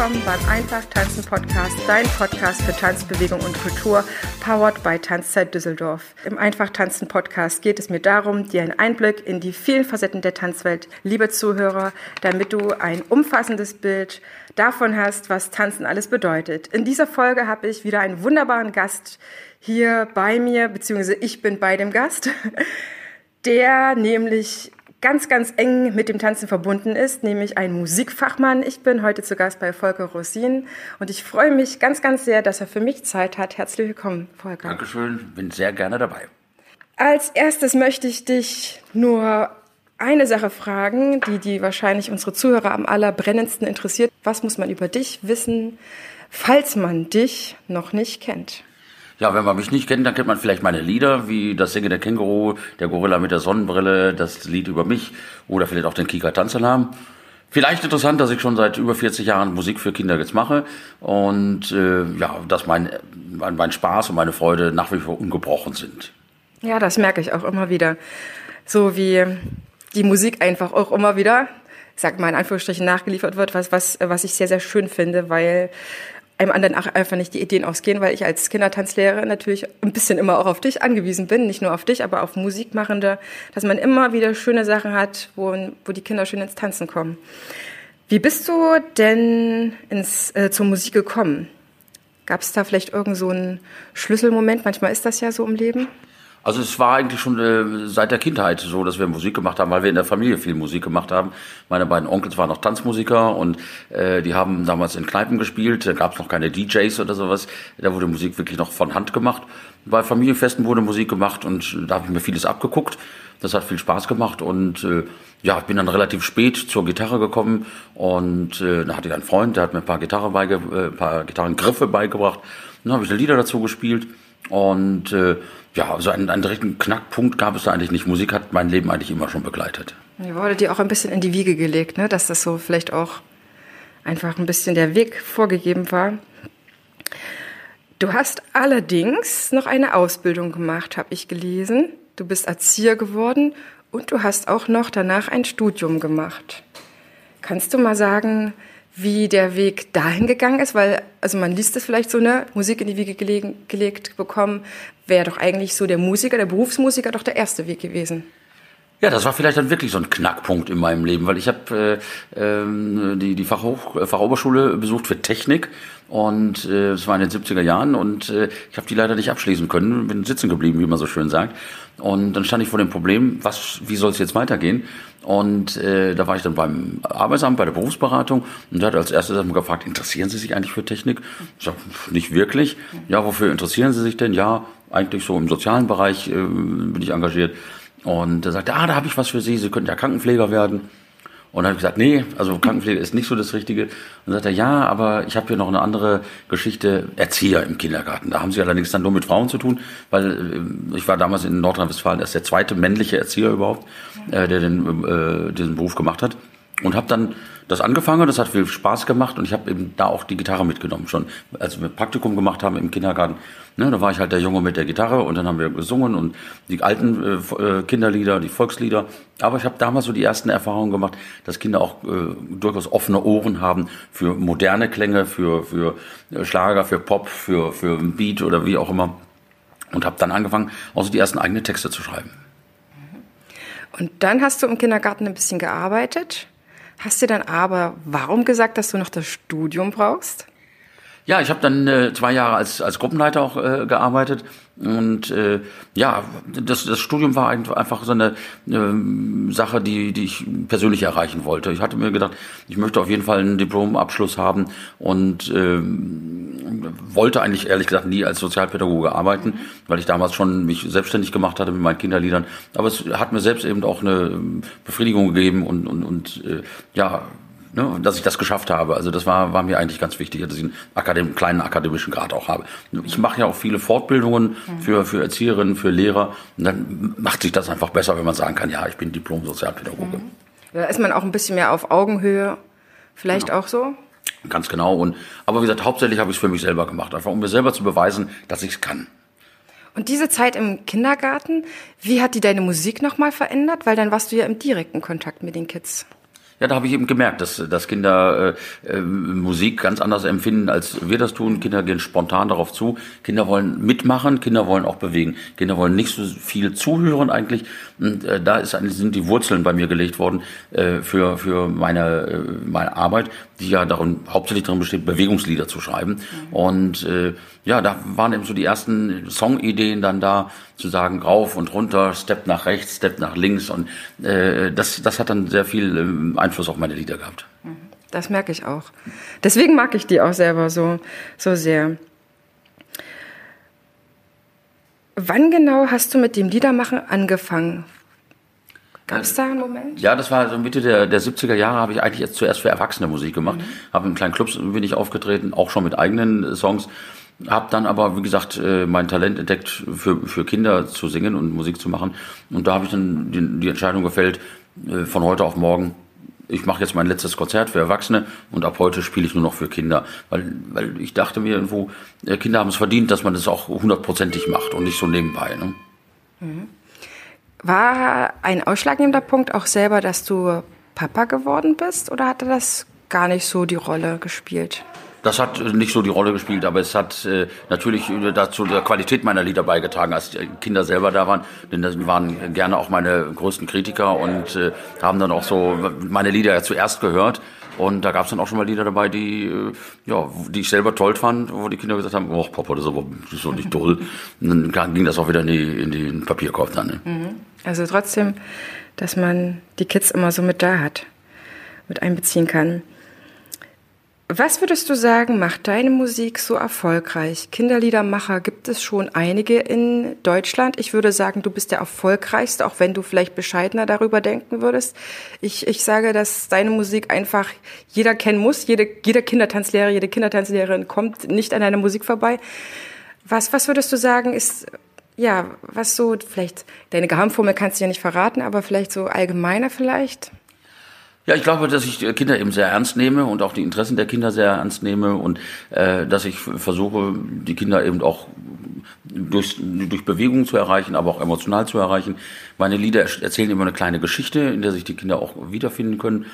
Willkommen beim Einfach Tanzen Podcast, dein Podcast für Tanz, Bewegung und Kultur, powered by Tanzzeit Düsseldorf. Im Einfach Tanzen Podcast geht es mir darum, dir einen Einblick in die vielen Facetten der Tanzwelt, liebe Zuhörer, damit du ein umfassendes Bild davon hast, was Tanzen alles bedeutet. In dieser Folge habe ich wieder einen wunderbaren Gast hier bei mir, beziehungsweise ich bin bei dem Gast, der nämlich ganz, ganz eng mit dem Tanzen verbunden ist, nämlich ein Musikfachmann. Ich bin heute zu Gast bei Volker Rosin und ich freue mich ganz, ganz sehr, dass er für mich Zeit hat. Herzlich willkommen, Volker. Dankeschön, bin sehr gerne dabei. Als erstes möchte ich dich nur eine Sache fragen, die die wahrscheinlich unsere Zuhörer am allerbrennendsten interessiert. Was muss man über dich wissen, falls man dich noch nicht kennt? Ja, wenn man mich nicht kennt, dann kennt man vielleicht meine Lieder, wie das Singen der Känguru, der Gorilla mit der Sonnenbrille, das Lied über mich oder vielleicht auch den Kika Tanzalarm. Vielleicht interessant, dass ich schon seit über 40 Jahren Musik für Kinder jetzt mache und äh, ja, dass mein, mein Spaß und meine Freude nach wie vor ungebrochen sind. Ja, das merke ich auch immer wieder. So wie die Musik einfach auch immer wieder, sag mal in Anführungsstrichen, nachgeliefert wird, was, was, was ich sehr, sehr schön finde, weil einem anderen einfach nicht die Ideen ausgehen, weil ich als Kindertanzlehrerin natürlich ein bisschen immer auch auf dich angewiesen bin, nicht nur auf dich, aber auf Musikmachende, dass man immer wieder schöne Sachen hat, wo, wo die Kinder schön ins Tanzen kommen. Wie bist du denn ins, äh, zur Musik gekommen? Gab es da vielleicht irgend so einen Schlüsselmoment? Manchmal ist das ja so im Leben. Also es war eigentlich schon äh, seit der Kindheit so, dass wir Musik gemacht haben, weil wir in der Familie viel Musik gemacht haben. Meine beiden Onkels waren noch Tanzmusiker und äh, die haben damals in Kneipen gespielt. Da gab es noch keine DJs oder sowas. Da wurde Musik wirklich noch von Hand gemacht. Bei Familienfesten wurde Musik gemacht und da habe ich mir vieles abgeguckt. Das hat viel Spaß gemacht und äh, ja, ich bin dann relativ spät zur Gitarre gekommen und äh, da hatte ich einen Freund, der hat mir ein paar Gitarre beige, äh, paar Gitarrengriffe beigebracht. Dann habe ich Lieder dazu gespielt und äh, ja, also einen, einen direkten Knackpunkt gab es da eigentlich nicht. Musik hat mein Leben eigentlich immer schon begleitet. Die wurde dir auch ein bisschen in die Wiege gelegt, ne? dass das so vielleicht auch einfach ein bisschen der Weg vorgegeben war. Du hast allerdings noch eine Ausbildung gemacht, habe ich gelesen. Du bist Erzieher geworden und du hast auch noch danach ein Studium gemacht. Kannst du mal sagen, wie der Weg dahin gegangen ist, weil, also man liest es vielleicht so, ne, Musik in die Wiege gelegen, gelegt bekommen, wäre doch eigentlich so der Musiker, der Berufsmusiker doch der erste Weg gewesen. Ja, das war vielleicht dann wirklich so ein Knackpunkt in meinem Leben, weil ich habe äh, ähm, die, die Fachhoch, Fachoberschule besucht für Technik und äh, das war in den 70er Jahren und äh, ich habe die leider nicht abschließen können, bin sitzen geblieben, wie man so schön sagt. Und dann stand ich vor dem Problem, was, wie soll es jetzt weitergehen? Und äh, da war ich dann beim Arbeitsamt, bei der Berufsberatung und da hat als erstes erstmal gefragt, interessieren Sie sich eigentlich für Technik? Ich sag, nicht wirklich. Ja, wofür interessieren Sie sich denn? Ja, eigentlich so im sozialen Bereich äh, bin ich engagiert. Und er sagte, ah, da habe ich was für Sie, Sie könnten ja Krankenpfleger werden. Und dann habe ich gesagt, nee, also Krankenpflege ist nicht so das Richtige. Und dann sagt er, ja, aber ich habe hier noch eine andere Geschichte, Erzieher im Kindergarten. Da haben sie allerdings dann nur mit Frauen zu tun, weil äh, ich war damals in Nordrhein-Westfalen erst der zweite männliche Erzieher überhaupt, äh, der den, äh, diesen Beruf gemacht hat. Und habe dann das angefangen, das hat viel Spaß gemacht und ich habe eben da auch die Gitarre mitgenommen schon. Als wir Praktikum gemacht haben im Kindergarten, ne, da war ich halt der Junge mit der Gitarre und dann haben wir gesungen und die alten äh, äh Kinderlieder, die Volkslieder. Aber ich habe damals so die ersten Erfahrungen gemacht, dass Kinder auch äh, durchaus offene Ohren haben für moderne Klänge, für, für äh, Schlager, für Pop, für, für Beat oder wie auch immer. Und habe dann angefangen, auch so die ersten eigenen Texte zu schreiben. Und dann hast du im Kindergarten ein bisschen gearbeitet Hast du dann aber warum gesagt, dass du noch das Studium brauchst? Ja, ich habe dann äh, zwei Jahre als, als Gruppenleiter auch äh, gearbeitet und äh, ja, das, das Studium war einfach so eine äh, Sache, die, die ich persönlich erreichen wollte. Ich hatte mir gedacht, ich möchte auf jeden Fall einen Diplomabschluss haben und äh, wollte eigentlich ehrlich gesagt nie als Sozialpädagoge arbeiten, weil ich damals schon mich selbstständig gemacht hatte mit meinen Kinderliedern. Aber es hat mir selbst eben auch eine Befriedigung gegeben und, und, und äh, ja, ne, dass ich das geschafft habe. Also das war, war mir eigentlich ganz wichtig, dass ich einen Akadem kleinen akademischen Grad auch habe. Ich mache ja auch viele Fortbildungen für, für Erzieherinnen, für Lehrer. Und dann macht sich das einfach besser, wenn man sagen kann, ja, ich bin Diplom-Sozialpädagoge. Mhm. Da ist man auch ein bisschen mehr auf Augenhöhe. Vielleicht genau. auch so? Ganz genau. Und, aber wie gesagt, hauptsächlich habe ich es für mich selber gemacht. Einfach um mir selber zu beweisen, dass ich es kann. Und diese Zeit im Kindergarten, wie hat die deine Musik nochmal verändert? Weil dann warst du ja im direkten Kontakt mit den Kids. Ja, da habe ich eben gemerkt, dass, dass Kinder äh, äh, Musik ganz anders empfinden, als wir das tun. Kinder gehen spontan darauf zu. Kinder wollen mitmachen, Kinder wollen auch bewegen. Kinder wollen nicht so viel zuhören eigentlich. Und äh, da ist, sind die Wurzeln bei mir gelegt worden äh, für, für meine, äh, meine Arbeit, die ja darum, hauptsächlich darin besteht, Bewegungslieder zu schreiben. Mhm. Und äh, ja, da waren eben so die ersten Songideen dann da, zu sagen, rauf und runter, Step nach rechts, Step nach links. Und äh, das, das hat dann sehr viel ähm, Einfluss auf meine Lieder gehabt. Mhm. Das merke ich auch. Deswegen mag ich die auch selber so, so sehr. Wann genau hast du mit dem Liedermachen angefangen? Gab es da einen Moment? Ja, das war so Mitte der, der 70er Jahre, habe ich eigentlich jetzt zuerst für Erwachsene Musik gemacht. Mhm. Habe in kleinen Clubs bin ich aufgetreten, auch schon mit eigenen Songs. Hab dann aber, wie gesagt, äh, mein Talent entdeckt, für, für Kinder zu singen und Musik zu machen. Und da habe ich dann die, die Entscheidung gefällt, äh, von heute auf morgen, ich mache jetzt mein letztes Konzert für Erwachsene und ab heute spiele ich nur noch für Kinder. Weil, weil ich dachte mir irgendwo, äh, Kinder haben es verdient, dass man das auch hundertprozentig macht und nicht so nebenbei. Ne? Mhm. War ein ausschlaggebender Punkt auch selber, dass du Papa geworden bist oder hatte das gar nicht so die Rolle gespielt? Das hat nicht so die Rolle gespielt, aber es hat äh, natürlich dazu der Qualität meiner Lieder beigetragen, als die Kinder selber da waren. Denn das waren gerne auch meine größten Kritiker und äh, haben dann auch so meine Lieder ja zuerst gehört. Und da gab es dann auch schon mal Lieder dabei, die, äh, ja, die ich selber toll fand, wo die Kinder gesagt haben, oh Papa, das ist aber doch nicht toll. Und dann ging das auch wieder in, die, in den Papierkorb dann. Ne? Mhm. Also trotzdem, dass man die Kids immer so mit da hat, mit einbeziehen kann. Was würdest du sagen, macht deine Musik so erfolgreich? Kinderliedermacher gibt es schon einige in Deutschland. Ich würde sagen, du bist der erfolgreichste, auch wenn du vielleicht bescheidener darüber denken würdest. Ich, ich sage, dass deine Musik einfach jeder kennen muss. Jede, jeder Kindertanzlehrer, jede Kindertanzlehrerin kommt nicht an deiner Musik vorbei. Was, was würdest du sagen, ist, ja, was so, vielleicht, deine Geheimformel kannst du ja nicht verraten, aber vielleicht so allgemeiner vielleicht? Ja, ich glaube, dass ich Kinder eben sehr ernst nehme und auch die Interessen der Kinder sehr ernst nehme und äh, dass ich versuche, die Kinder eben auch durch, durch Bewegung zu erreichen, aber auch emotional zu erreichen. Meine Lieder erzählen immer eine kleine Geschichte, in der sich die Kinder auch wiederfinden können.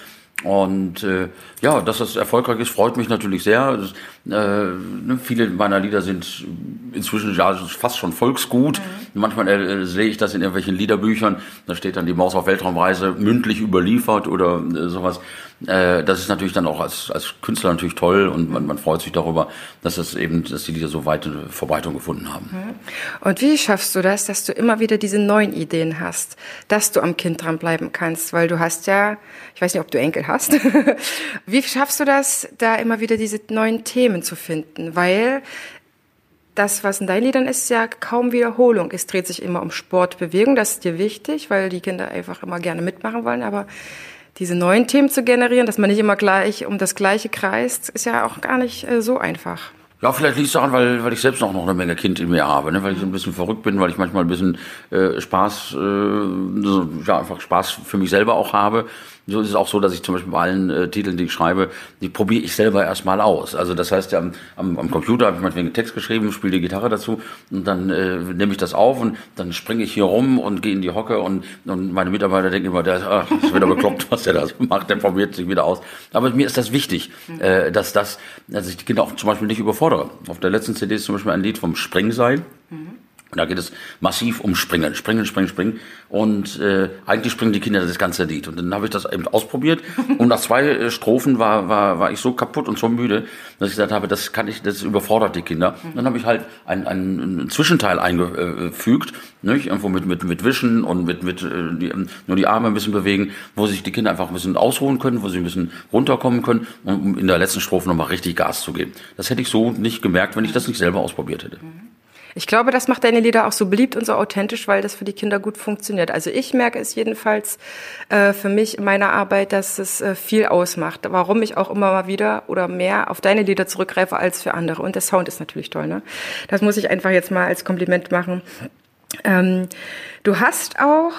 Und äh, ja, dass das erfolgreich ist, freut mich natürlich sehr. Das, äh, ne, viele meiner Lieder sind inzwischen ja fast schon Volksgut. Mhm. Manchmal äh, sehe ich das in irgendwelchen Liederbüchern. Da steht dann die Maus auf Weltraumreise mündlich überliefert oder äh, sowas. Äh, das ist natürlich dann auch als, als Künstler natürlich toll und man, man freut sich darüber, dass es eben, dass die Lieder so weite Verbreitung gefunden haben. Mhm. Und wie schaffst du das, dass du immer wieder diese neuen Ideen hast, dass du am Kind dranbleiben kannst? Weil du hast ja, ich weiß nicht, ob du Enkel hast. wie schaffst du das, da immer wieder diese neuen Themen zu finden? Weil das, was in deinen Liedern ist, ja kaum Wiederholung. Es dreht sich immer um Sport, Bewegung. Das ist dir wichtig, weil die Kinder einfach immer gerne mitmachen wollen. Aber diese neuen Themen zu generieren, dass man nicht immer gleich um das Gleiche kreist, ist ja auch gar nicht äh, so einfach. Ja, vielleicht liegt es daran, weil, weil ich selbst auch noch eine Menge Kind in mir habe, ne? weil ich so ein bisschen verrückt bin, weil ich manchmal ein bisschen äh, Spaß, äh, ja, einfach Spaß für mich selber auch habe so ist es auch so, dass ich zum Beispiel bei allen äh, Titeln, die ich schreibe, die probiere ich selber erstmal aus. Also das heißt, am, am, am Computer habe ich manchmal einen Text geschrieben, spiele die Gitarre dazu und dann äh, nehme ich das auf und dann springe ich hier rum und gehe in die Hocke und, und meine Mitarbeiter denken immer, der ach, ist wieder bekloppt, was der da so macht, der probiert sich wieder aus. Aber mir ist das wichtig, äh, dass das, dass ich die Kinder auch zum Beispiel nicht überfordere. Auf der letzten CD ist zum Beispiel ein Lied vom Springseil. Mhm. Und da geht es massiv um Springen, Springen, Springen, Springen. Und äh, eigentlich springen die Kinder das ganze Lied. Und dann habe ich das eben ausprobiert. Und nach zwei äh, Strophen war, war, war ich so kaputt und so müde, dass ich gesagt habe, das kann ich, das überfordert die Kinder. Und dann habe ich halt einen, einen Zwischenteil eingefügt, nicht? irgendwo mit, mit, mit Wischen und mit, mit äh, die, nur die Arme ein bisschen bewegen, wo sich die Kinder einfach ein bisschen ausruhen können, wo sie ein bisschen runterkommen können, um in der letzten Strophe nochmal richtig Gas zu geben. Das hätte ich so nicht gemerkt, wenn ich das nicht selber ausprobiert hätte. Ich glaube, das macht deine Lieder auch so beliebt und so authentisch, weil das für die Kinder gut funktioniert. Also ich merke es jedenfalls äh, für mich in meiner Arbeit, dass es äh, viel ausmacht. Warum ich auch immer mal wieder oder mehr auf deine Lieder zurückgreife als für andere. Und der Sound ist natürlich toll. Ne? Das muss ich einfach jetzt mal als Kompliment machen. Ähm, du hast auch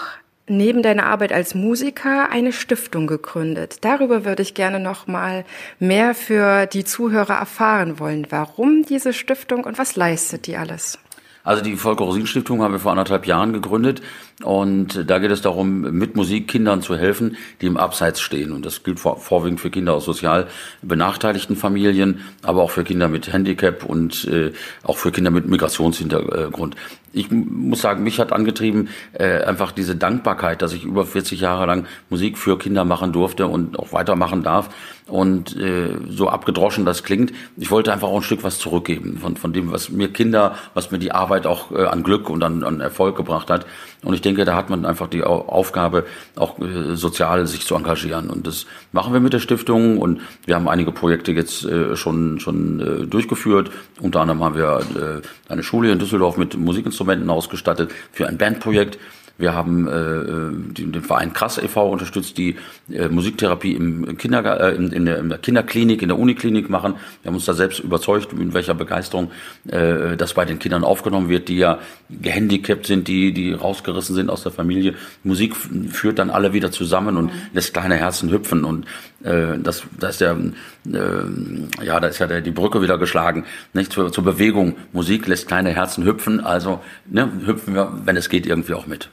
neben deiner Arbeit als Musiker eine Stiftung gegründet. Darüber würde ich gerne noch mal mehr für die Zuhörer erfahren wollen. Warum diese Stiftung und was leistet die alles? Also die Volker Rosin Stiftung haben wir vor anderthalb Jahren gegründet und da geht es darum, mit Musik Kindern zu helfen, die im Abseits stehen. Und das gilt vor, vorwiegend für Kinder aus sozial benachteiligten Familien, aber auch für Kinder mit Handicap und äh, auch für Kinder mit Migrationshintergrund ich muss sagen, mich hat angetrieben äh, einfach diese Dankbarkeit, dass ich über 40 Jahre lang Musik für Kinder machen durfte und auch weitermachen darf. Und äh, so abgedroschen das klingt, ich wollte einfach auch ein Stück was zurückgeben von, von dem, was mir Kinder, was mir die Arbeit auch äh, an Glück und an, an Erfolg gebracht hat. Und ich denke, da hat man einfach die Aufgabe, auch äh, sozial sich zu engagieren. Und das machen wir mit der Stiftung. Und wir haben einige Projekte jetzt äh, schon, schon äh, durchgeführt. Unter anderem haben wir äh, eine Schule in Düsseldorf mit Musikinstrumenten Instrumenten ausgestattet für ein Bandprojekt. Wir haben äh, den, den Verein Krass e.V. unterstützt, die äh, Musiktherapie im Kindergar äh, in, in, der, in der Kinderklinik, in der Uniklinik machen. Wir haben uns da selbst überzeugt, mit welcher Begeisterung äh, das bei den Kindern aufgenommen wird, die ja gehandicapt sind, die, die rausgerissen sind aus der Familie. Musik führt dann alle wieder zusammen und lässt kleine Herzen hüpfen. Und äh, das, das ist ja, äh, ja, da ist ja der, die Brücke wieder geschlagen, nicht zur, zur Bewegung. Musik lässt kleine Herzen hüpfen, also ne, hüpfen wir, wenn es geht, irgendwie auch mit.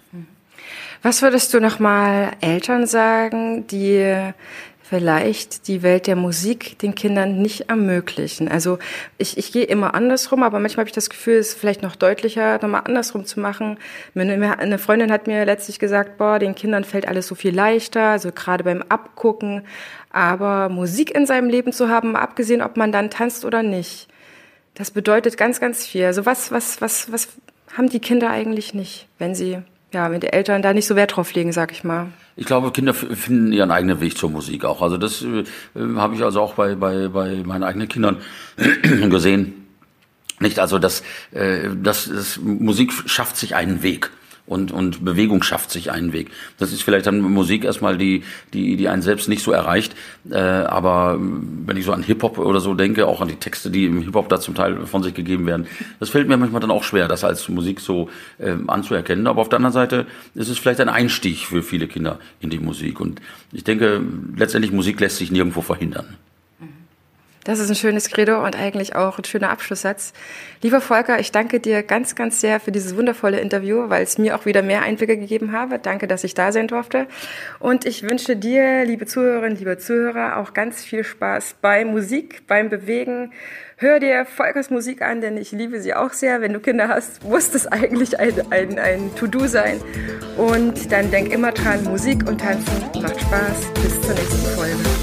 Was würdest du nochmal Eltern sagen, die vielleicht die Welt der Musik den Kindern nicht ermöglichen. Also ich, ich gehe immer andersrum, aber manchmal habe ich das Gefühl, es ist vielleicht noch deutlicher, nochmal andersrum zu machen. Eine Freundin hat mir letztlich gesagt, boah, den Kindern fällt alles so viel leichter, also gerade beim Abgucken. Aber Musik in seinem Leben zu haben, abgesehen, ob man dann tanzt oder nicht, das bedeutet ganz, ganz viel. Also was, was, was, was haben die Kinder eigentlich nicht, wenn sie ja, wenn die Eltern da nicht so Wert drauf legen, sag ich mal. Ich glaube, Kinder finden ihren eigenen Weg zur Musik auch. Also das äh, habe ich also auch bei, bei, bei meinen eigenen Kindern gesehen. Nicht also, dass, äh, dass, dass Musik schafft sich einen Weg und, und Bewegung schafft sich einen Weg. Das ist vielleicht dann Musik erstmal, die, die, die einen selbst nicht so erreicht. Äh, aber wenn ich so an Hip-Hop oder so denke, auch an die Texte, die im Hip-Hop da zum Teil von sich gegeben werden, das fällt mir manchmal dann auch schwer, das als Musik so äh, anzuerkennen. Aber auf der anderen Seite ist es vielleicht ein Einstieg für viele Kinder in die Musik. Und ich denke, letztendlich Musik lässt sich nirgendwo verhindern. Das ist ein schönes Credo und eigentlich auch ein schöner Abschlusssatz. Lieber Volker, ich danke dir ganz, ganz sehr für dieses wundervolle Interview, weil es mir auch wieder mehr Einblicke gegeben habe. Danke, dass ich da sein durfte. Und ich wünsche dir, liebe Zuhörerinnen, liebe Zuhörer, auch ganz viel Spaß bei Musik, beim Bewegen. Hör dir Volkers Musik an, denn ich liebe sie auch sehr. Wenn du Kinder hast, muss das eigentlich ein, ein, ein To-Do sein. Und dann denk immer dran, Musik und Tanzen macht Spaß. Bis zur nächsten Folge.